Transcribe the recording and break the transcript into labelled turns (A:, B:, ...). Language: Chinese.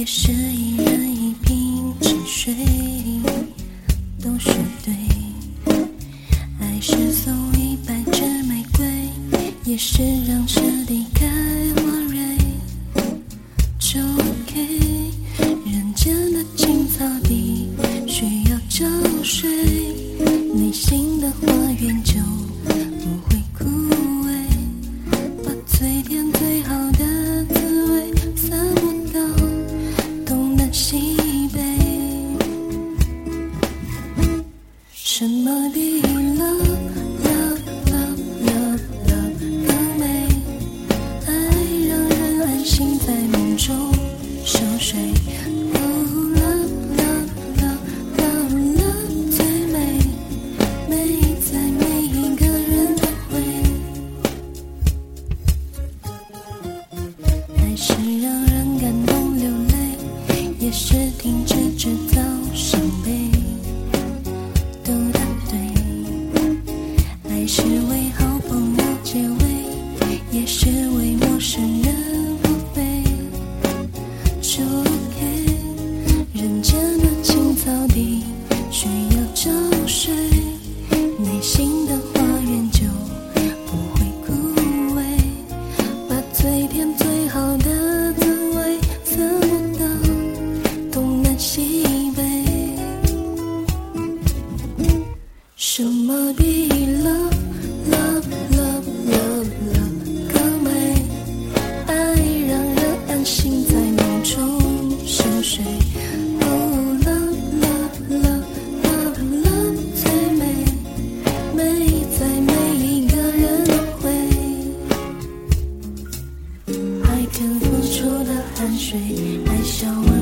A: 也是一人一瓶汽水，都是对。爱是送一百支玫瑰，也是让彻底开花蕊。就 OK，人间的青草地需要浇水，内心的花园就不会枯萎。把最甜最好的什么比 love love love love love 更美爱让人安心在梦中熟睡 Oh love love love love 最美美在每一个人会爱是让人感动流泪也是停止制造伤悲。是为好朋友解围，也是为陌生人付费。就 OK，人间的青草地需要浇水，内心的花园就不会枯萎。把最甜最好的滋味散播到东南西北。什么比 love love 水，爱笑，我